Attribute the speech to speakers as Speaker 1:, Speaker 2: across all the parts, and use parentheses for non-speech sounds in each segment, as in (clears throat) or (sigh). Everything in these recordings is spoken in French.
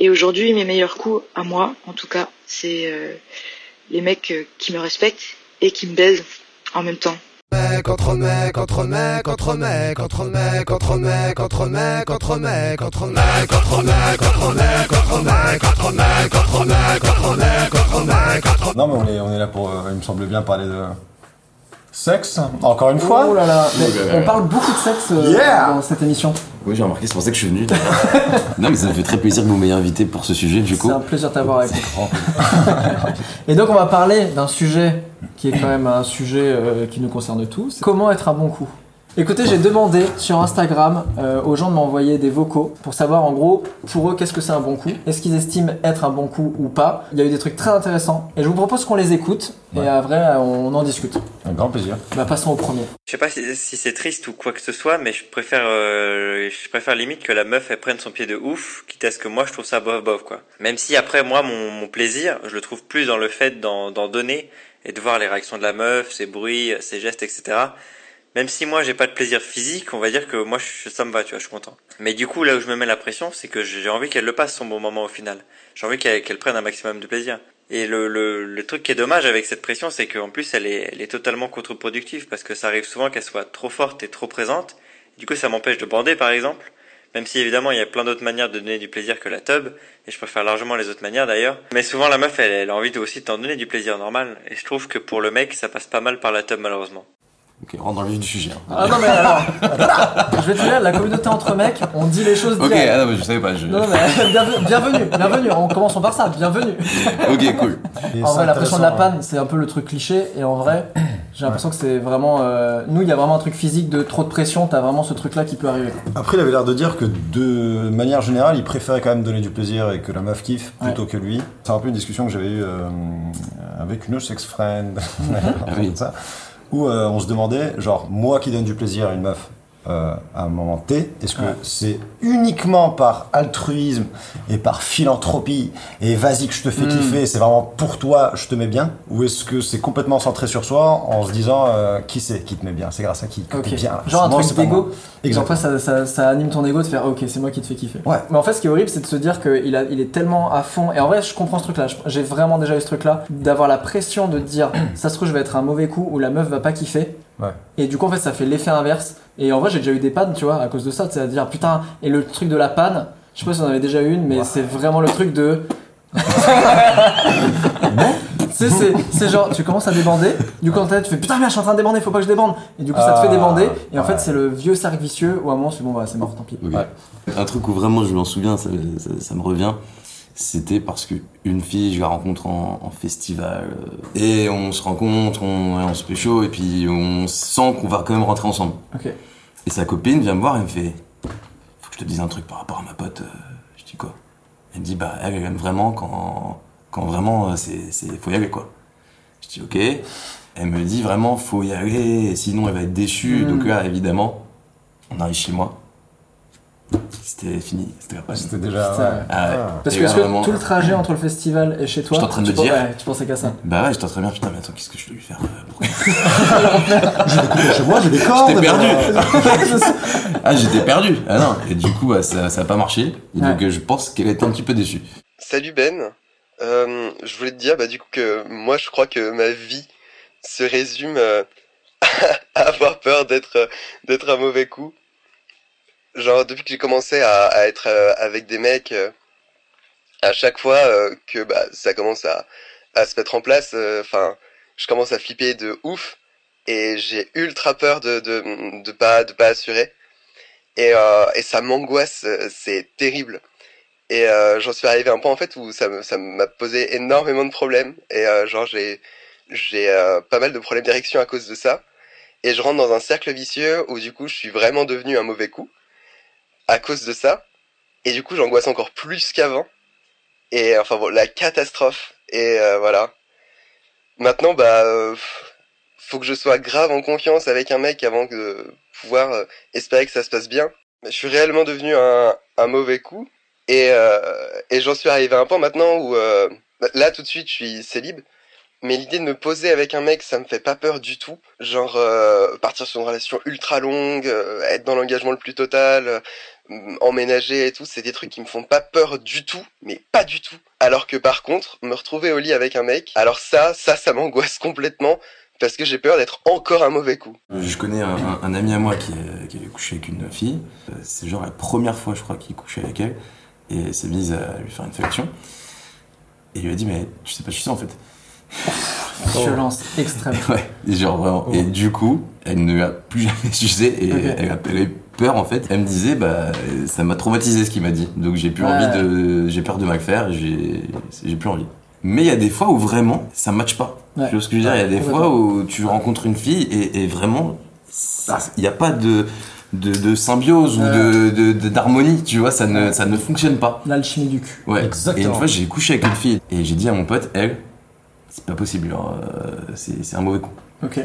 Speaker 1: Et aujourd'hui, mes meilleurs coups, à moi, en tout cas, c'est euh, les mecs euh, qui me respectent et qui me baisent en même temps.
Speaker 2: Mec entre mec entre mec entre mec entre mec entre mec entre mec entre mec entre mec entre mec entre mec entre mec entre mec entre mec entre mec entre mec entre
Speaker 3: Non, mais on est, on est là pour, euh, il me semble bien, parler de sexe, encore une fois.
Speaker 4: Oh là là, mais on parle beaucoup de sexe euh, dans cette émission.
Speaker 5: Oui, j'ai remarqué, c'est pour ça que je suis venu. d'ailleurs. (laughs) non, mais ça me fait très plaisir que vous m'ayez invité pour ce sujet, du coup.
Speaker 4: C'est un plaisir de t'avoir avec nous. (laughs) Et donc on va parler d'un sujet qui est quand même un sujet euh, qui nous concerne tous. Comment être un bon coup? Écoutez, j'ai demandé sur Instagram euh, aux gens de m'envoyer des vocaux pour savoir en gros pour eux qu'est-ce que c'est un bon coup, est-ce qu'ils estiment être un bon coup ou pas? Il y a eu des trucs très intéressants et je vous propose qu'on les écoute et après euh, on en discute.
Speaker 3: Un grand plaisir.
Speaker 4: Bah passons au premier.
Speaker 6: Je sais pas si, si c'est triste ou quoi que ce soit, mais je préfère, euh, je préfère limite que la meuf elle prenne son pied de ouf, quitte à ce que moi je trouve ça bof bof quoi. Même si après moi mon, mon plaisir, je le trouve plus dans le fait d'en d'en donner et de voir les réactions de la meuf, ses bruits, ses gestes, etc. Même si moi j'ai pas de plaisir physique, on va dire que moi je, ça me va, tu vois, je suis content. Mais du coup là où je me mets la pression, c'est que j'ai envie qu'elle le passe son bon moment au final. J'ai envie qu'elle prenne un maximum de plaisir. Et le, le, le truc qui est dommage avec cette pression, c'est qu'en plus elle est, elle est totalement contre-productive parce que ça arrive souvent qu'elle soit trop forte et trop présente. Du coup ça m'empêche de bander par exemple. Même si évidemment il y a plein d'autres manières de donner du plaisir que la tub, et je préfère largement les autres manières d'ailleurs. Mais souvent la meuf elle, elle a envie de aussi t'en donner du plaisir normal, et je trouve que pour le mec ça passe pas mal par la tub malheureusement.
Speaker 5: Ok, rentre dans le vif du sujet. hein.
Speaker 4: Ah non mais alors, je vais te dire, la communauté entre mecs, on dit les choses
Speaker 5: Ok,
Speaker 4: direct.
Speaker 5: ah non, mais je savais pas. Je...
Speaker 4: Non, mais bienvenue, bienvenue, bienvenue, on commençons par ça, bienvenue.
Speaker 5: ok, cool.
Speaker 3: Et
Speaker 4: En vrai, la pression de la
Speaker 3: intéressant,
Speaker 4: panne, c'est un peu le truc cliché, et en vrai, j'ai l'impression que c'est vraiment. euh, nous, il y a vraiment un truc physique de trop de pression, t'as vraiment ce truc là qui peut arriver.
Speaker 3: Après, il avait l'air de dire que de manière générale, il préférait quand même donner du plaisir et que la meuf kiffe plutôt que lui. C'est un peu une discussion que j'avais eue euh, avec une autre sex friend, (laughs)
Speaker 5: Ah oui.
Speaker 3: comme ça, où euh, on se demandait, genre, moi qui donne du plaisir à une meuf euh, à un moment T, est-ce que
Speaker 4: Ouais.
Speaker 3: c'est uniquement par altruisme et par philanthropie et vas-y que je te fais
Speaker 4: Mm.
Speaker 3: kiffer, c'est vraiment pour toi, je te mets bien Ou est-ce que c'est complètement centré sur soi en se disant euh, qui c'est qui te met bien C'est grâce à qui que
Speaker 4: Ok.
Speaker 3: t'es bien là.
Speaker 4: Genre un truc d'ego. après, ça, ça, ça anime ton ego de faire ok, c'est moi qui te fais kiffer.
Speaker 3: Ouais.
Speaker 4: Mais en fait, ce qui est horrible, c'est de se dire qu'il a, il est tellement à fond. Et en vrai, je comprends ce truc-là. J'ai vraiment déjà eu ce truc-là d'avoir la pression de dire (clears throat) ça se trouve, je vais être un mauvais coup ou la meuf va pas kiffer.
Speaker 3: Ouais.
Speaker 4: Et du coup, en fait, ça fait l'effet inverse. Et en vrai, j'ai déjà eu des pannes, tu vois, à cause de ça. C'est à dire putain. Et le truc de la panne, je sais pas si on en avait déjà eu une, mais c'est vraiment le truc de. (laughs) Tu sais, c'est, c'est genre, tu commences à débander, du coup, en tête, tu fais putain, merde, je suis en train de débander, faut pas que je débande. Et du coup, ça te fait
Speaker 3: Ah,
Speaker 4: débander, et en
Speaker 3: ouais.
Speaker 4: fait, c'est le vieux cercle vicieux où à un moment, tu fais bon, bah, c'est mort, tant pis.
Speaker 3: Ouais.
Speaker 5: Un truc où vraiment je m'en souviens, ça, ça, ça me revient. C'était parce que une fille, je la rencontre en, en festival euh, et on se rencontre, on, on se pécho et puis on sent qu'on va quand même rentrer ensemble.
Speaker 4: Ok.
Speaker 5: Et sa copine vient me voir et me fait Faut que je te dise un truc par rapport à ma pote. euh. Je dis quoi? Elle me dit Bah, elle elle aime vraiment quand, quand vraiment euh, c'est, c'est, faut y aller quoi. Je dis Ok. Elle me dit vraiment Faut y aller, sinon elle va être déçue.
Speaker 4: Mm.
Speaker 5: Donc là, évidemment, on arrive chez moi. C'était fini. C'était
Speaker 3: déjà.
Speaker 4: Putain.
Speaker 3: ouais.
Speaker 5: Ah ouais.
Speaker 4: Parce
Speaker 5: Et
Speaker 4: que, est-ce que
Speaker 5: vraiment-
Speaker 4: tout le trajet entre le festival et chez toi,
Speaker 5: J'étais en train de
Speaker 4: tu
Speaker 5: me dire.
Speaker 4: ouais, tu pensais qu'à ça.
Speaker 5: Bah ouais, j'étais en train de me dire Putain, mais attends, qu'est-ce que je dois lui faire euh, pour- (laughs) (laughs)
Speaker 3: Chez moi, j'ai des cordes.
Speaker 5: J'étais perdu (laughs)
Speaker 3: mais-
Speaker 5: Ah, j'étais perdu Ah non Et du coup, bah, ça, ça a pas marché. Et donc,
Speaker 4: Ouais.
Speaker 5: euh, je pense qu'elle était un petit peu déçue.
Speaker 7: Salut Ben, Euh, je voulais te dire bah du coup que moi je crois que ma vie se résume euh, à avoir peur d'être euh, d'être un mauvais coup. Genre depuis que j'ai commencé à, à être euh, avec des mecs, euh, à chaque fois euh, que bah ça commence à, à se mettre en place, euh, enfin je commence à flipper de ouf. Et j'ai ultra peur de de de pas de pas assurer. Et euh, et ça m'angoisse, euh, c'est terrible. Et j'en suis arrivé à un point en fait où ça me ça m'a posé énormément de problèmes. Et genre j'ai j'ai pas mal de problèmes d'érection à cause de ça. Et je rentre dans un cercle vicieux où du coup je suis vraiment devenu un mauvais coup à cause de ça Et du coup, j'angoisse encore plus qu'avant. Et enfin bon, la catastrophe. Et euh, voilà. Maintenant, bah, euh, faut que je sois grave en confiance avec un mec avant de pouvoir euh, espérer que ça se passe bien. Je suis réellement devenu un, mauvais coup. Et, euh, et j'en suis arrivé à un point maintenant où, euh, là tout de suite, je suis célib. Mais l'idée de me poser avec un mec, ça me fait pas peur du tout. Genre euh, partir sur une relation ultra longue, euh, être dans l'engagement le plus total, euh, emménager et tout, c'est des trucs qui me font pas peur du tout, mais pas du tout. Alors que par contre, me retrouver au lit avec un mec, alors ça, ça, ça m'angoisse complètement parce que j'ai peur d'être encore un mauvais coup.
Speaker 5: Je connais un, ami à moi qui, qui avait couché avec une fille. C'est genre la première fois, je crois, qu'il couchait avec elle. Et s'est mise à lui faire une fellation. Et il lui a dit, mais tu sais pas, je suis ça en fait.
Speaker 4: Violence extrême. (laughs)
Speaker 5: Ouais, et genre vraiment. Et du coup, elle ne l'a plus jamais sucé et elle, a, elle a eu peur en fait. Elle me disait, bah, ça m'a traumatisé ce qu'il m'a dit. Donc j'ai plus
Speaker 4: Ouais.
Speaker 5: envie de. J'ai peur de mal faire, j'ai j'ai plus envie. Mais il y a des fois où vraiment ça matche pas.
Speaker 4: Ouais.
Speaker 5: Tu vois ce que je veux dire? Il y a des fois où tu rencontres une fille et, et vraiment, il n'y a pas de, de, de symbiose ou de- de de- d'harmonie, tu vois, ça ne, ça ne fonctionne pas.
Speaker 4: L'alchimie du cul.
Speaker 5: Ouais.
Speaker 3: Exactement.
Speaker 5: Et une fois, j'ai couché avec une fille et j'ai dit à mon pote, elle, c'est pas possible, genre, euh, c'est c'est un mauvais coup.
Speaker 4: Ok.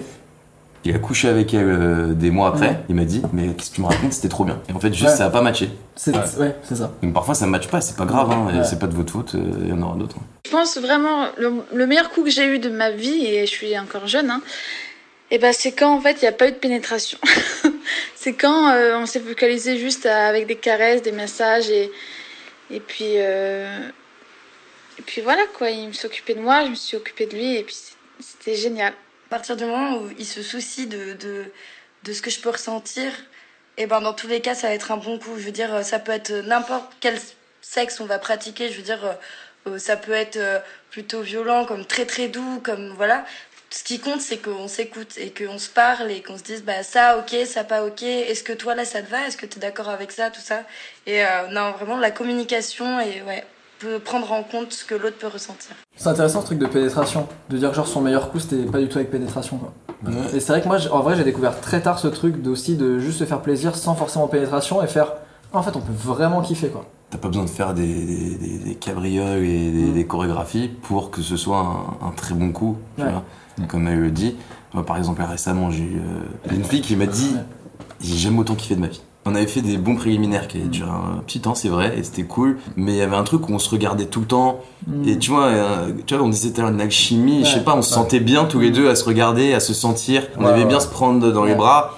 Speaker 5: Il a couché avec elle euh, des mois après.
Speaker 4: Ouais.
Speaker 5: Il m'a dit, mais qu'est-ce que tu me racontes C'était trop bien. Et en fait, juste
Speaker 4: Ouais.
Speaker 5: ça a pas matché.
Speaker 4: C'est ouais, c'est ça.
Speaker 5: Donc parfois ça matche pas, c'est pas grave, hein, et
Speaker 4: Ouais.
Speaker 5: c'est pas de votre faute, euh, il y en aura d'autres.
Speaker 8: Je pense vraiment le, le meilleur coup que j'ai eu de ma vie et je suis encore jeune. Hein, et ben c'est quand en fait il n'y a pas eu de pénétration. (laughs) c'est quand euh, on s'est focalisé juste à- avec des caresses, des massages et et puis euh, et puis voilà quoi. Il s'occupait de moi, je me suis occupée de lui et puis c'était génial.
Speaker 9: À partir du moment où il se soucie de, de, de ce que je peux ressentir, et ben dans tous les cas, ça va être un bon coup. Je veux dire, ça peut être n'importe quel sexe on va pratiquer. Je veux dire, euh, ça peut être euh, plutôt violent, comme très très doux, comme voilà. Ce qui compte, c'est qu'on s'écoute et qu'on se parle et qu'on se dise, bah ça, ok, ça, pas ok. Est-ce que toi là, ça te va? Est-ce que tu es d'accord avec ça, tout ça? Et euh, non, vraiment, la communication et ouais, peut prendre en compte ce que l'autre peut ressentir.
Speaker 4: C'est intéressant ce truc de pénétration, de dire que genre son meilleur coup c'était pas du tout avec pénétration quoi. Et c'est vrai que moi en vrai j'ai découvert très tard ce truc d'aussi de juste se faire plaisir sans forcément pénétration et faire en fait on peut vraiment kiffer quoi.
Speaker 5: T'as pas besoin de faire des, des, des- des cabrioles et des,
Speaker 4: Mm.
Speaker 5: des chorégraphies pour que ce soit un, un très bon coup, tu
Speaker 4: Ouais.
Speaker 5: vois. Comme elle le dit. Moi, par exemple, là, récemment, j'ai eu euh, une fille qui m'a dit J'ai jamais autant kiffé de ma vie. On avait fait des bons préliminaires qui avaient duré un petit temps, c'est vrai, et c'était cool. Mais il y avait un truc où on se regardait tout le temps. Et tu vois, euh, tu vois, on disait tout à l'heure une alchimie, je sais pas, on se sentait bien tous les deux à se regarder, à se sentir. On
Speaker 3: Ouais,
Speaker 5: aimait
Speaker 3: ouais.
Speaker 5: bien se prendre dans les bras.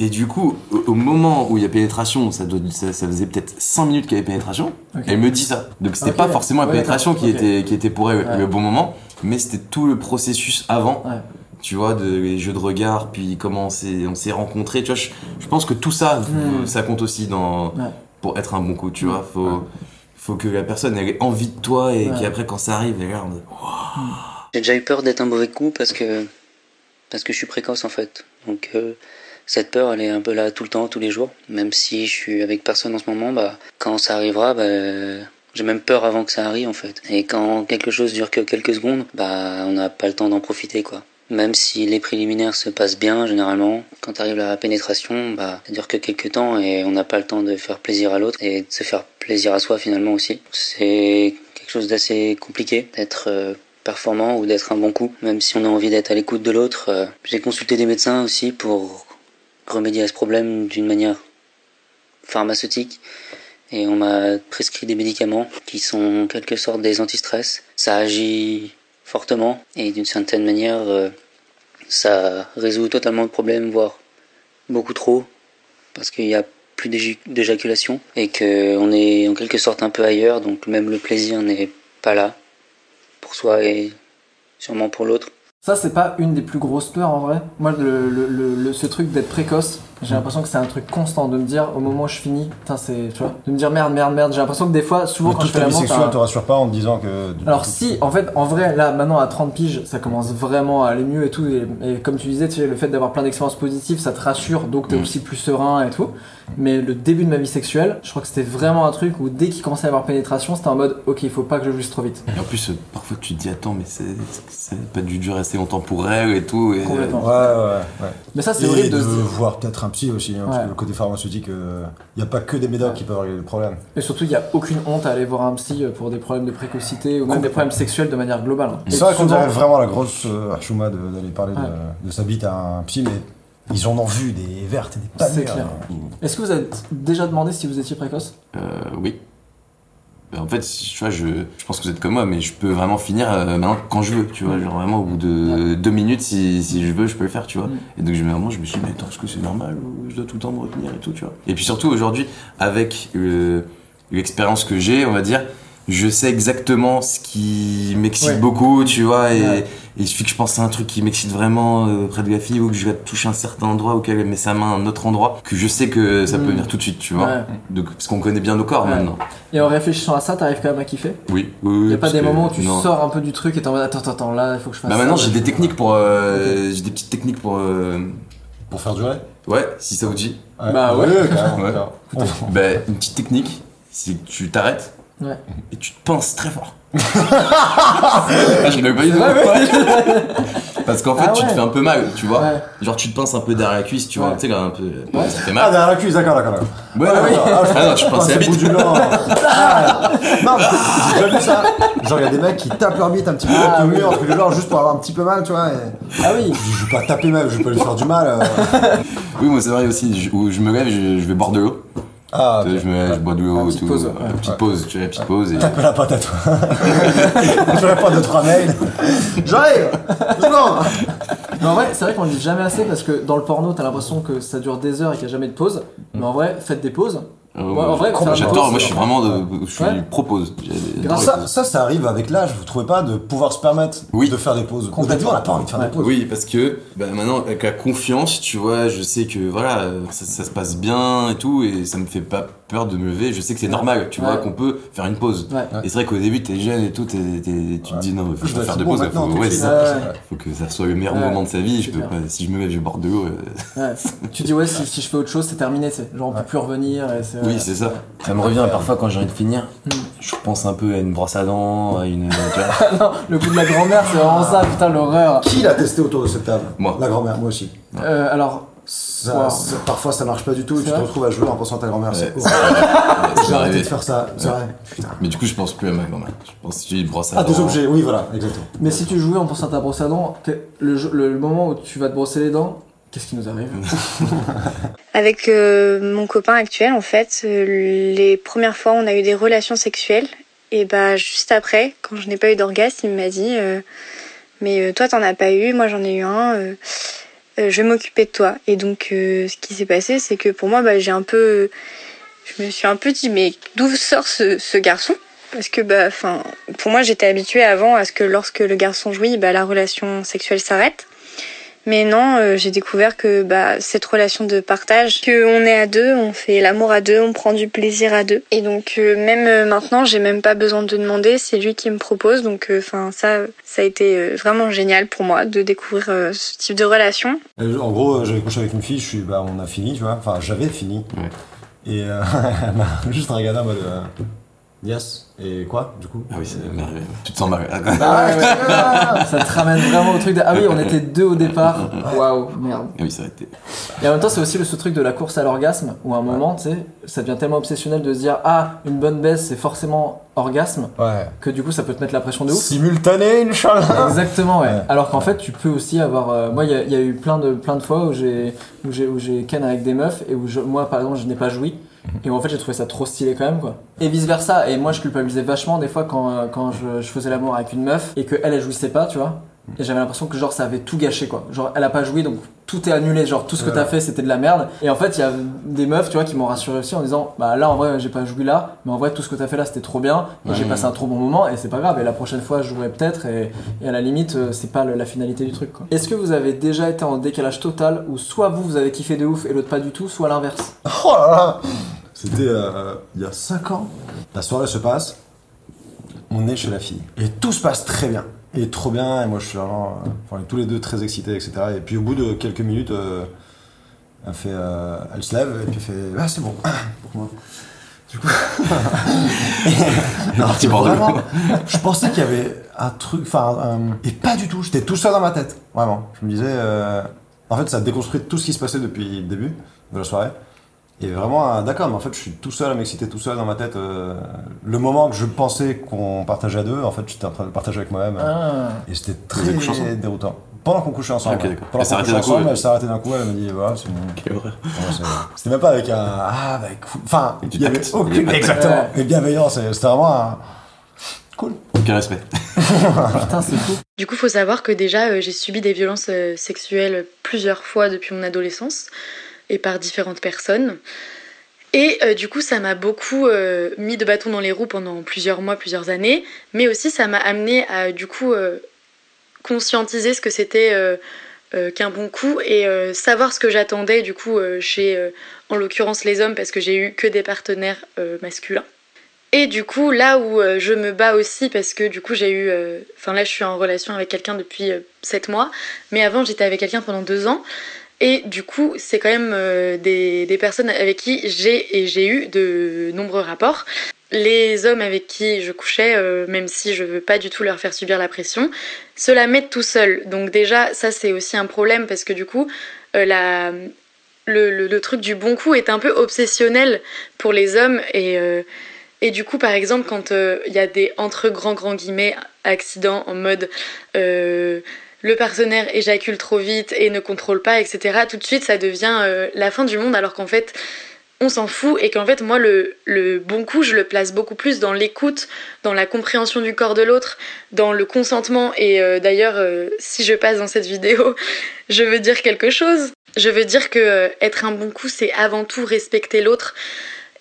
Speaker 5: Et du coup, au, au moment où il y a pénétration, ça, doit, ça, ça faisait peut-être 5 minutes qu'il y avait pénétration, elle me dit ça. Donc c'était pas forcément la pénétration qui, était, qui était pour elle le bon moment, mais c'était tout le processus avant. Tu vois, de, les jeux de regard, puis comment on s'est, on s'est rencontrés. Tu vois, je, je pense que tout ça, ça compte aussi dans,
Speaker 4: Ouais.
Speaker 5: pour être un bon coup, tu vois. Faut, faut que la personne ait envie de toi et
Speaker 4: Ouais.
Speaker 5: qu'après, quand ça arrive, elle regarde.
Speaker 10: J'ai déjà eu peur d'être un mauvais coup parce que parce que je suis précoce en fait. Donc euh, cette peur, elle est un peu là tout le temps, tous les jours. Même si je suis avec personne en ce moment, bah quand ça arrivera, bah j'ai même peur avant que ça arrive en fait. Et quand quelque chose dure que quelques secondes, bah on n'a pas le temps d'en profiter quoi. Même si les préliminaires se passent bien généralement, quand arrive la pénétration, bah ça dure que quelques temps et on n'a pas le temps de faire plaisir à l'autre et de se faire plaisir à soi finalement aussi. C'est quelque chose d'assez compliqué d'être euh, performant ou d'être un bon coup, même si on a envie d'être à l'écoute de l'autre. Euh, J'ai consulté des médecins aussi pour remédier à ce problème d'une manière pharmaceutique et on m'a prescrit des médicaments qui sont en quelque sorte des antistress. Ça agit fortement et d'une certaine manière euh, ça résout totalement le problème, voire beaucoup trop, parce qu'il n'y a plus d'éjaculation et qu'on est en quelque sorte un peu ailleurs, donc même le plaisir n'est pas là pour soi et sûrement pour l'autre.
Speaker 4: Ça c'est pas une des plus grosses peurs en vrai. Moi ce truc d'être précoce, j'ai l'impression que c'est un truc constant de me dire au moment où je finis, putain c'est tu vois, de me dire merde merde merde. J'ai l'impression que des fois souvent
Speaker 3: Mais
Speaker 4: quand je fais
Speaker 3: vie
Speaker 4: l'amour,
Speaker 3: sexuelle
Speaker 4: t'as-
Speaker 3: te rassure pas en te disant que.
Speaker 4: Alors si, en fait, en vrai, là, maintenant à 30 piges, ça commence vraiment à aller mieux et tout. Et, et comme tu disais, tu sais, le fait d'avoir plein d'expériences positives, ça te rassure, donc t'es
Speaker 5: Mm.
Speaker 4: aussi plus serein et tout. Mais le début de ma vie sexuelle, je crois que c'était vraiment un truc où dès qu'il commençait à y avoir pénétration, c'était en mode, ok, il faut pas que je jouisse trop vite.
Speaker 5: Et en plus, euh, parfois tu te dis, attends, mais c'est, c'est pas dû durer assez longtemps pour elle et tout. Et,
Speaker 4: Complètement.
Speaker 3: Ouais, ouais, ouais.
Speaker 4: Mais ça, c'est horrible
Speaker 3: de
Speaker 4: de se dire.
Speaker 3: voir peut-être un psy aussi, hein, parce
Speaker 4: Ouais.
Speaker 3: que le côté pharmaceutique, il n'y a pas que des médocs qui peuvent régler le problème.
Speaker 4: Et surtout, il n'y a aucune honte à aller voir un psy pour des problèmes de précocité ou même des problèmes sexuels de manière globale. hein.
Speaker 3: C'est vrai qu'on dirait vraiment la grosse euh, Chouma de- d'aller parler
Speaker 4: Ouais.
Speaker 3: de, de sa bite à un psy, mais ils en ont vu des vertes et des pas
Speaker 4: C'est
Speaker 3: mûres.
Speaker 4: clair. Est-ce que vous avez déjà demandé si vous étiez précoce?
Speaker 5: Euh, oui. Ben, En fait, tu vois, je, je pense que vous êtes comme moi, mais je peux vraiment finir euh, maintenant quand je veux, tu vois. Genre vraiment au bout de deux minutes, si, si je veux, je peux le faire, tu vois. Et donc, je, vraiment, je me suis dit, mais attends, est-ce que c'est normal ou je dois tout le temps me retenir et tout, tu vois. Et puis surtout, aujourd'hui, avec euh, l'expérience que j'ai, on va dire, je sais exactement ce qui m'excite
Speaker 4: Ouais.
Speaker 5: beaucoup, tu vois. Et,
Speaker 4: Ouais.
Speaker 5: et il suffit que je pense à un truc qui m'excite vraiment euh, près de la fille ou que je vais toucher un certain endroit ou qu'elle met sa main à un autre endroit, que je sais que ça peut
Speaker 4: Mm.
Speaker 5: venir tout de suite, tu vois.
Speaker 4: Ouais.
Speaker 5: Donc, parce qu'on connaît bien nos corps
Speaker 4: Ouais.
Speaker 5: maintenant.
Speaker 4: Et en réfléchissant à ça, t'arrives quand même à kiffer?
Speaker 5: Oui, oui, oui.
Speaker 4: Il n'y a pas des
Speaker 5: que-
Speaker 4: moments où tu
Speaker 5: non.
Speaker 4: sors un peu du truc et t'es en mode attends, attends, attends, là, il faut que je fasse
Speaker 5: Bah
Speaker 4: ça.
Speaker 5: maintenant j'ai
Speaker 4: je-
Speaker 5: des techniques pour euh, j'ai des petites techniques pour euh,
Speaker 3: Pour faire durer?
Speaker 5: Ouais si ça vous dit
Speaker 3: Ouais.
Speaker 4: Bah
Speaker 5: ouais.
Speaker 3: carrément.
Speaker 5: bah une petite technique c'est que tu t'arrêtes
Speaker 4: Ouais.
Speaker 5: et tu te pinces très fort (laughs) ah, je l'avais pas dit parce qu'en fait
Speaker 4: Ah
Speaker 5: tu te
Speaker 4: ouais.
Speaker 5: fais un peu mal tu vois
Speaker 4: Ouais.
Speaker 5: genre tu te pinces un peu derrière la cuisse tu vois
Speaker 4: Ouais.
Speaker 5: tu sais là un peu ça fait
Speaker 3: Ah,
Speaker 5: mal
Speaker 3: derrière la cuisse, d'accord, d'accord. d'accord.
Speaker 5: ouais,
Speaker 3: Ah,
Speaker 5: ouais, ouais.
Speaker 3: je
Speaker 5: ah non tu
Speaker 3: pense
Speaker 5: pinces la
Speaker 3: au bout
Speaker 5: bite
Speaker 3: du. (laughs) Ah. Non, j'ai déjà vu ça. Genre, il y a des mecs qui tapent leur bite un petit peu
Speaker 4: Ah,
Speaker 3: contre le
Speaker 4: oui.
Speaker 3: mur, entre les leurs, juste pour avoir un petit peu mal, tu vois. Et...
Speaker 4: Ah oui
Speaker 3: Je vais pas taper même, je vais pas lui faire du mal. euh.
Speaker 5: oui moi c'est vrai aussi je, où je me lève je, je vais boire de l'eau
Speaker 3: Ah,
Speaker 5: je me je bois de l'eau tout
Speaker 4: pause, ouais.
Speaker 5: Petite pause tu vois la petite pause et
Speaker 3: Tape la patate, toi. (laughs) je réponds à deux, trois mails. J'arrive
Speaker 4: Mais en vrai, c'est vrai qu'on le dit jamais assez parce que dans le porno, t'as l'impression que ça dure des heures et qu'il n'y a jamais de pause. Mais en vrai, faites des pauses. Ouais, en vrai,
Speaker 5: j'adore moi je suis vraiment de, je suis
Speaker 4: Ouais.
Speaker 5: propose
Speaker 3: ça, ça, ça arrive avec l'âge, vous trouvez pas, de pouvoir se permettre
Speaker 5: Oui.
Speaker 3: de faire des pauses. Au
Speaker 4: Complètement.
Speaker 3: on n'a pas envie de faire
Speaker 4: Ouais.
Speaker 3: des pauses.
Speaker 5: Oui, parce que bah, maintenant, avec la confiance, tu vois, je sais que voilà, ça, ça se passe bien et tout, et ça me fait pas peur de me lever. Je sais que c'est normal, tu vois, qu'on peut faire une pause.
Speaker 4: Ouais.
Speaker 5: Et c'est vrai qu'au début, t'es jeune et tout, t'es- tu te dis non, faut
Speaker 3: Je
Speaker 5: pas faire de pause,
Speaker 3: maintenant,
Speaker 5: faut, que ça soit le meilleur
Speaker 4: Ouais.
Speaker 5: moment de sa vie. Je
Speaker 4: C'est
Speaker 5: peux
Speaker 4: clair.
Speaker 5: pas, si je me lève, je borde de l'eau. euh,
Speaker 4: tu dis, ouais, (laughs) si, je fais autre chose, c'est terminé. c'est- Genre, on peut plus revenir. Et c'est,
Speaker 5: Oui,
Speaker 4: ouais.
Speaker 5: c'est ça. Ça me revient parfois quand j'ai envie de finir.
Speaker 4: Hmm.
Speaker 5: Je repense un peu à une brosse à dents, à une. tu vois. (laughs)
Speaker 4: non, le coup de la grand-mère, c'est vraiment ça, putain, l'horreur.
Speaker 3: Qui l'a testé autour de cette table?
Speaker 5: Moi.
Speaker 3: La grand-mère, moi aussi.
Speaker 4: Euh, alors,
Speaker 3: Ça-
Speaker 4: Wow.
Speaker 3: ça- parfois ça marche pas du tout et tu te retrouves à jouer en pensant à ta grand-mère. (laughs)
Speaker 5: Ouais,
Speaker 3: c'est horrible. J'ai arrêté de faire ça, c'est
Speaker 5: Ouais.
Speaker 3: vrai. Putain.
Speaker 5: Mais du coup, je pense plus à ma grand-mère. Je pense que j'ai une brosse à
Speaker 3: Ah,
Speaker 5: dents.
Speaker 3: des objets, oui, voilà, exactement.
Speaker 4: mais si tu jouais en pensant à ta brosse à dents, que- le, jeu- le moment où tu vas te brosser les dents, qu'est-ce qui nous arrive (laughs)
Speaker 11: Avec euh, mon copain actuel, en fait, euh, les premières fois, on a eu des relations sexuelles. Et bah, juste après, quand je n'ai pas eu d'orgasme, il m'a dit euh, Mais toi, t'en as pas eu, moi j'en ai eu un, euh, je vais m'occuper de toi. Et donc, euh, ce qui s'est passé, c'est que pour moi, bah, j'ai un peu. Je me suis un peu dit Mais d'où sort ce, ce garçon? Parce que bah, enfin, pour moi, j'étais habituée avant à ce que lorsque le garçon jouit, bah, la relation sexuelle s'arrête. Mais non, euh, j'ai découvert que bah, cette relation de partage, que on est à deux, on fait l'amour à deux, on prend du plaisir à deux. Et donc euh, même euh, maintenant, j'ai même pas besoin de demander, c'est lui qui me propose. Donc enfin ça, ça a été euh, vraiment génial pour moi de découvrir euh, ce type de relation.
Speaker 3: Euh, En gros, euh, j'avais couché avec une fille, je suis, bah, on a fini, tu vois. Enfin, j'avais fini. Et euh, (laughs) elle m'a juste regardé en mode. euh, yes. Et quoi, du coup
Speaker 5: Ah oui, c'est merveilleux. Tu te sens mal.
Speaker 4: Ah ouais, ouais. (laughs) Ça te ramène vraiment au truc de Ah oui, on était deux au départ. Waouh, merde.
Speaker 5: Ah oui, ça a été.
Speaker 4: Et en même temps, c'est aussi le- ce truc de la course à l'orgasme où à un moment, tu sais, ça devient tellement obsessionnel de se dire Ah, une bonne baisse, c'est forcément orgasme.
Speaker 3: Ouais.
Speaker 4: Que du coup, ça peut te mettre la pression de ouf.
Speaker 3: Simultané, Inch'Allah
Speaker 4: Exactement, ouais.
Speaker 3: Ouais.
Speaker 4: Alors qu'en fait, tu peux aussi avoir. euh, moi, il y, a- il y a eu plein de, plein de fois où j'ai où j'ai où j'ai ken avec des meufs et où je- moi, par exemple, je n'ai pas joui. Et où en fait, j'ai trouvé ça trop stylé quand même, quoi. Et vice versa. Et moi, je culpabilisais vachement des fois quand, euh, quand je, je faisais l'amour avec une meuf et que elle, elle jouissait pas, tu vois. Et j'avais l'impression que genre ça avait tout gâché quoi. Genre elle a pas joui donc tout est annulé. Genre tout ce que t'as fait c'était de la merde. Et en fait il y a des meufs tu vois qui m'ont rassuré aussi en disant bah là en vrai j'ai pas joui là mais en vrai tout ce que t'as fait là c'était trop bien et j'ai passé un trop bon moment et c'est pas grave et la prochaine fois je jouerai peut-être et, et à la limite euh, c'est pas le- la finalité du truc quoi. Est-ce que vous avez déjà été en décalage total où soit vous vous avez kiffé de ouf et l'autre pas du tout soit l'inverse?
Speaker 3: Oh là là C'était euh, il y a 5 ans. La soirée se passe, on est chez la fille. Et tout se passe très bien. Et trop bien, et moi je suis vraiment. euh, enfin, on est tous les deux très excités, etc. Et puis au bout de quelques minutes, euh, elle, fait, euh, elle se lève et puis elle fait Ah, c'est bon, pour (laughs) moi. Du coup. (laughs) non,
Speaker 5: deux.
Speaker 3: vraiment, je pensais qu'il y avait un truc. Enfin, et pas du tout, j'étais tout seul dans ma tête. Vraiment. Je me disais. en fait, ça a déconstruit tout ce qui se passait depuis le début. de la soirée. Et vraiment, d'accord, mais en fait, je suis tout seul à m'exciter tout seul dans ma tête. euh, le moment que je pensais qu'on partageait à deux, en fait, j'étais en train de le partager avec moi-même.
Speaker 4: Ah.
Speaker 3: Et c'était très déroutant. Pendant qu'on couchait ensemble.
Speaker 5: Ok, d'accord.
Speaker 3: Pendant
Speaker 5: Elle s'est
Speaker 3: qu'on
Speaker 5: arrêtée
Speaker 3: couchait
Speaker 5: d'un coup,
Speaker 3: ensemble,
Speaker 5: elle-
Speaker 3: elle s'est arrêtée d'un coup, elle m'a dit, voilà, c'est bon.
Speaker 5: Quelle horreur.
Speaker 3: C'était même pas avec un. Ah, bah écoute. Enfin, il y avait aucune. Exactement.
Speaker 4: Ouais.
Speaker 3: Et bienveillant, c'est- c'était vraiment un. Cool.
Speaker 5: Aucun respect. (laughs)
Speaker 4: Putain, c'est fou.
Speaker 11: Du coup, faut savoir que déjà, euh, j'ai subi des violences euh, sexuelles plusieurs fois depuis mon adolescence et par différentes personnes. Et euh, du coup, ça m'a beaucoup euh, mis de bâton dans les roues pendant plusieurs mois, plusieurs années. Mais aussi, ça m'a amené à du coup euh, conscientiser ce que c'était qu'un bon coup et savoir ce que j'attendais du coup chez, en l'occurrence, les hommes parce que j'ai eu que des partenaires masculins. Et du coup, là où je me bats aussi, parce que du coup, j'ai eu. Enfin, là, je suis en relation avec quelqu'un depuis 7 mois, mais avant, j'étais avec quelqu'un pendant 2 ans. Et du coup, c'est quand même euh, des, des personnes avec qui j'ai et j'ai eu de nombreux rapports. Les hommes avec qui je couchais, euh, même si je veux pas du tout leur faire subir la pression, se la mettent tout seuls. Donc, déjà, ça, c'est aussi un problème parce que du coup, euh, la, le, le- truc du bon coup est un peu obsessionnel pour les hommes et. et du coup, par exemple, quand il y a des entre grands grands guillemets accidents en mode le partenaire éjacule trop vite et ne contrôle pas, etc. Tout de suite, ça devient euh, la fin du monde, alors qu'en fait, on s'en fout et qu'en fait, moi, le, bon coup, je le place beaucoup plus dans l'écoute, dans la compréhension du corps de l'autre, dans le consentement. Et euh, d'ailleurs, euh, si je passe dans cette vidéo, (laughs) je veux dire quelque chose. Je veux dire que être un bon coup, c'est avant tout respecter l'autre.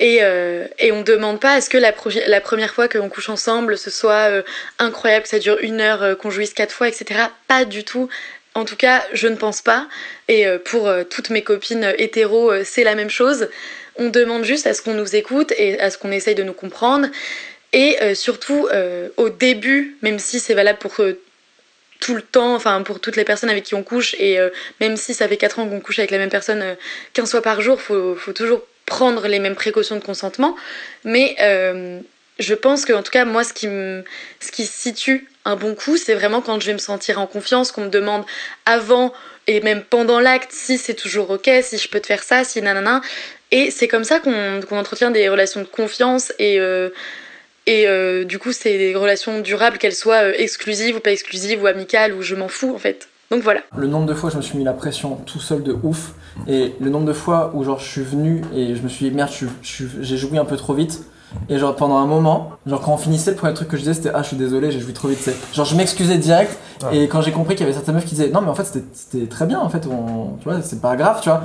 Speaker 11: Et, euh, et on demande pas à ce que la, première fois qu'on couche ensemble, ce soit euh, incroyable, que ça dure une heure, euh, qu'on jouisse quatre fois, etc. Pas du tout. En tout cas, je ne pense pas. Et pour toutes mes copines hétéros, c'est la même chose. On demande juste à ce qu'on nous écoute et à ce qu'on essaye de nous comprendre. Et surtout, au début, même si c'est valable pour tout le temps, enfin pour toutes les personnes avec qui on couche, et même si ça fait 4 ans qu'on couche avec la même personne euh, 15 fois par jour, faut, faut toujours prendre les mêmes précautions de consentement. Mais euh, je pense que, en tout cas, moi, ce qui, me, ce qui situe un bon coup, c'est vraiment quand je vais me sentir en confiance, qu'on me demande avant et même pendant l'acte si c'est toujours ok, si je peux te faire ça, si nanana. Et c'est comme ça qu'on qu'on entretient des relations de confiance et. euh, et euh, du coup, c'est des relations durables, qu'elles soient exclusives ou pas exclusives ou amicales ou je m'en fous en fait. Donc voilà.
Speaker 4: Le nombre de fois je me suis mis la pression tout seul de ouf et le nombre de fois où genre je suis venu et je me suis dit merde j'ai joué un peu trop vite et genre pendant un moment genre quand on finissait le premier truc que je disais c'était ah je suis désolé j'ai joué trop vite c'est genre je m'excusais direct
Speaker 3: Ouais.
Speaker 4: et quand j'ai compris qu'il y avait certaines meufs qui disaient non mais en fait c'était- c'était très bien en fait on, tu vois c'est pas grave tu vois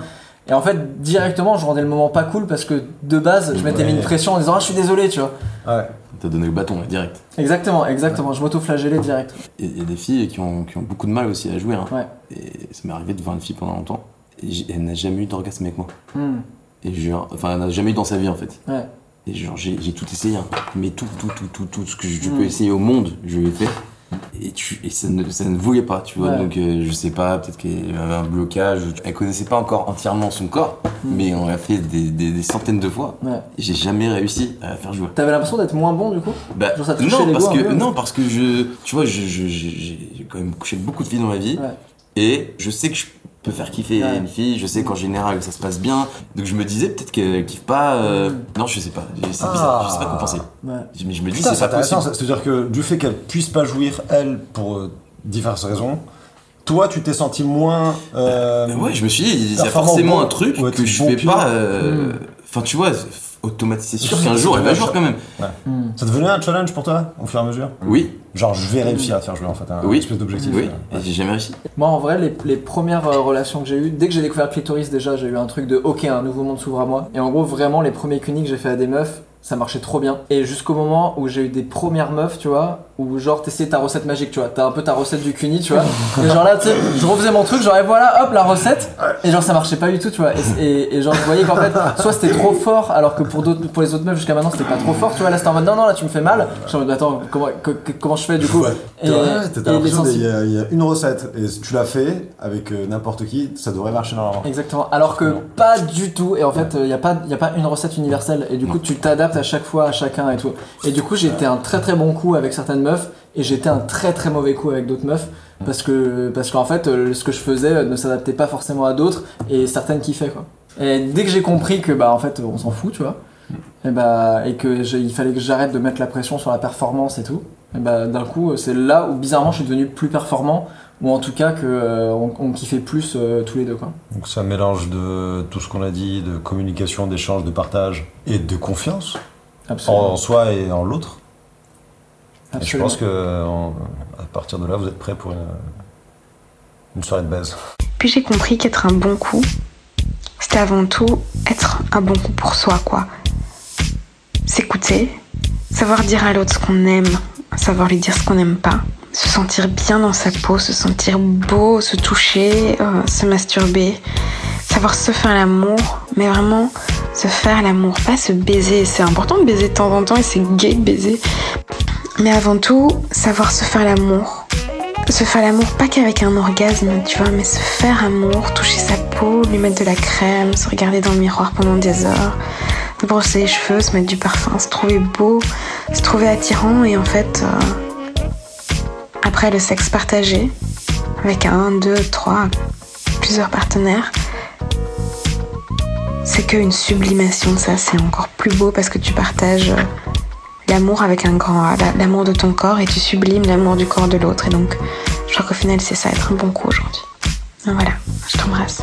Speaker 4: et en fait directement je rendais le moment pas cool parce que de base je m'étais mis une pression en disant ah je suis désolé tu vois
Speaker 3: Ouais.
Speaker 5: T'as donné le bâton, direct.
Speaker 4: exactement exactement je m'auto-flagellais direct
Speaker 5: Il y a des filles qui ont, qui ont beaucoup de mal aussi à jouer. Hein.
Speaker 4: Ouais.
Speaker 5: Et ça m'est arrivé de voir une fille pendant longtemps. Et elle n'a jamais eu d'orgasme avec moi.
Speaker 4: Hmm.
Speaker 5: Et genre, enfin, elle n'a jamais eu dans sa vie en fait.
Speaker 4: Ouais.
Speaker 5: Et genre, j'ai j'ai tout essayé. hein. Mais tout, tout, tout, tout, tout ce que je
Speaker 4: Mm.
Speaker 5: peux essayer au monde, je l'ai fait. Et, tu, et ça, ne, ça ne voulait pas, tu vois.
Speaker 4: Ouais.
Speaker 5: Donc, euh, je sais pas, peut-être qu'elle avait un blocage. Elle connaissait pas encore entièrement son corps.
Speaker 4: Mm.
Speaker 5: Mais on l'a fait des, des, des centaines de fois.
Speaker 4: Ouais.
Speaker 5: J'ai jamais réussi à la faire jouer.
Speaker 4: t'avais l'impression d'être moins bon du coup?
Speaker 5: Bah,
Speaker 4: Genre, ça
Speaker 5: non, parce que,
Speaker 4: peu
Speaker 5: non, parce que je, tu vois, je, je- je- j'ai j'ai quand même couché beaucoup de filles dans ma vie.
Speaker 4: Ouais.
Speaker 5: Et je sais que je peux faire kiffer
Speaker 4: Ouais.
Speaker 5: une fille, je sais qu'en général ça se passe bien. Donc je me disais peut-être qu'elle kiffe pas. euh, Non, je sais pas. C'est bizarre, je sais pas quoi penser.
Speaker 4: Ouais.
Speaker 5: Mais je me dis, c'est
Speaker 3: c'est
Speaker 5: pas
Speaker 3: intéressant.
Speaker 5: possible.
Speaker 3: C'est-à-dire que du fait qu'elle puisse pas jouir, elle, pour euh, diverses raisons, toi, tu t'es senti moins. euh,
Speaker 5: Mais ouais, je me suis dit, il y a forcément
Speaker 3: bon-
Speaker 5: un truc que je
Speaker 3: bon
Speaker 5: fais
Speaker 3: pion.
Speaker 5: pas. euh,
Speaker 4: Mm.
Speaker 5: Enfin, tu vois, automatisé. C'est sûr
Speaker 3: Surtout
Speaker 5: qu'un jour elle va jouer quand même.
Speaker 4: Hmm.
Speaker 3: Ça devenait un challenge pour toi, au fur et à mesure?
Speaker 5: Oui,
Speaker 3: Genre, je vais réussir à te faire jouer en fait, un
Speaker 5: Oui.
Speaker 3: espèce d'objectif.
Speaker 5: oui.
Speaker 3: euh,
Speaker 5: Et j'ai jamais réussi.
Speaker 4: Moi, en vrai, les, les premières euh, relations que j'ai eues, dès que j'ai découvert clitoris, déjà, j'ai eu un truc de ok, un nouveau monde s'ouvre à moi. Et en gros, vraiment, les premiers cunis que j'ai fait à des meufs, ça marchait trop bien. Et jusqu'au moment où j'ai eu des premières meufs, tu vois, où genre t'essayais ta recette magique, tu vois, t'as un peu ta recette du cuni, tu vois. et genre là, tu sais, je refaisais mon truc, genre et voilà, hop, la recette. Et genre ça marchait pas du tout, tu vois. Et, et- et genre je voyais qu'en fait, soit c'était trop fort, alors que pour, d'autres, pour les autres meufs jusqu'à maintenant c'était pas trop fort, tu vois. Là c'était en mode non, non, là tu me fais mal. Je suis en mode attends, comment, co- co- comment je fais du coup?
Speaker 3: Ouais,
Speaker 4: Et- sensi-
Speaker 3: y, a- il y a une recette et si tu l'as fait avec euh, n'importe qui, ça devrait marcher normalement.
Speaker 4: Exactement. Alors que pas du tout. Et en fait, il n'y a, pas- y a pas une recette universelle. Et du coup, tu t'adaptes à chaque fois, à chacun et tout. Et du coup, j'ai été un très très bon coup avec certaines meufs. Et été un très très mauvais coup avec d'autres meufs. Parce que parce qu'en fait, euh, ce que je faisais euh, ne s'adaptait pas forcément à d'autres. Et certaines kiffaient quoi. Et dès que j'ai compris que bah en fait on s'en fout, tu vois, et bah et que il fallait que j'arrête de mettre la pression sur la performance et tout, et bah d'un coup c'est là où bizarrement je suis devenu plus performant ou en tout cas que euh, on, on kiffait plus euh, tous les deux quoi.
Speaker 3: Donc un mélange de tout ce qu'on a dit, de communication, d'échange, de partage et de confiance
Speaker 4: Absolument.
Speaker 3: en soi et en l'autre. Je pense que en- à partir de là, vous êtes prêts pour une, une soirée de baise.
Speaker 12: Puis j'ai compris qu'être un bon coup, c'était avant tout être un bon coup pour soi, quoi. S'écouter, savoir dire à l'autre ce qu'on aime, savoir lui dire ce qu'on n'aime pas, se sentir bien dans sa peau, se sentir beau, se toucher, euh, se masturber, savoir se faire l'amour, mais vraiment se faire l'amour, pas se baiser. C'est important de baiser de temps en temps et c'est gay de baiser. Mais avant tout, savoir se faire l'amour. Se faire l'amour pas qu'avec un orgasme, tu vois, mais se faire amour, toucher sa peau, lui mettre de la crème, se regarder dans le miroir pendant des heures, se brosser les cheveux, se mettre du parfum, se trouver beau, se trouver attirant et en fait, euh, après le sexe partagé, avec un, deux, trois, plusieurs partenaires, c'est qu'une sublimation ça, c'est encore plus beau parce que tu partages euh, l'amour avec un grand A, la- l'amour de ton corps et tu sublimes l'amour du corps de l'autre. Et donc, je crois qu'au final, c'est ça, être un bon coup aujourd'hui. Voilà, je t'embrasse.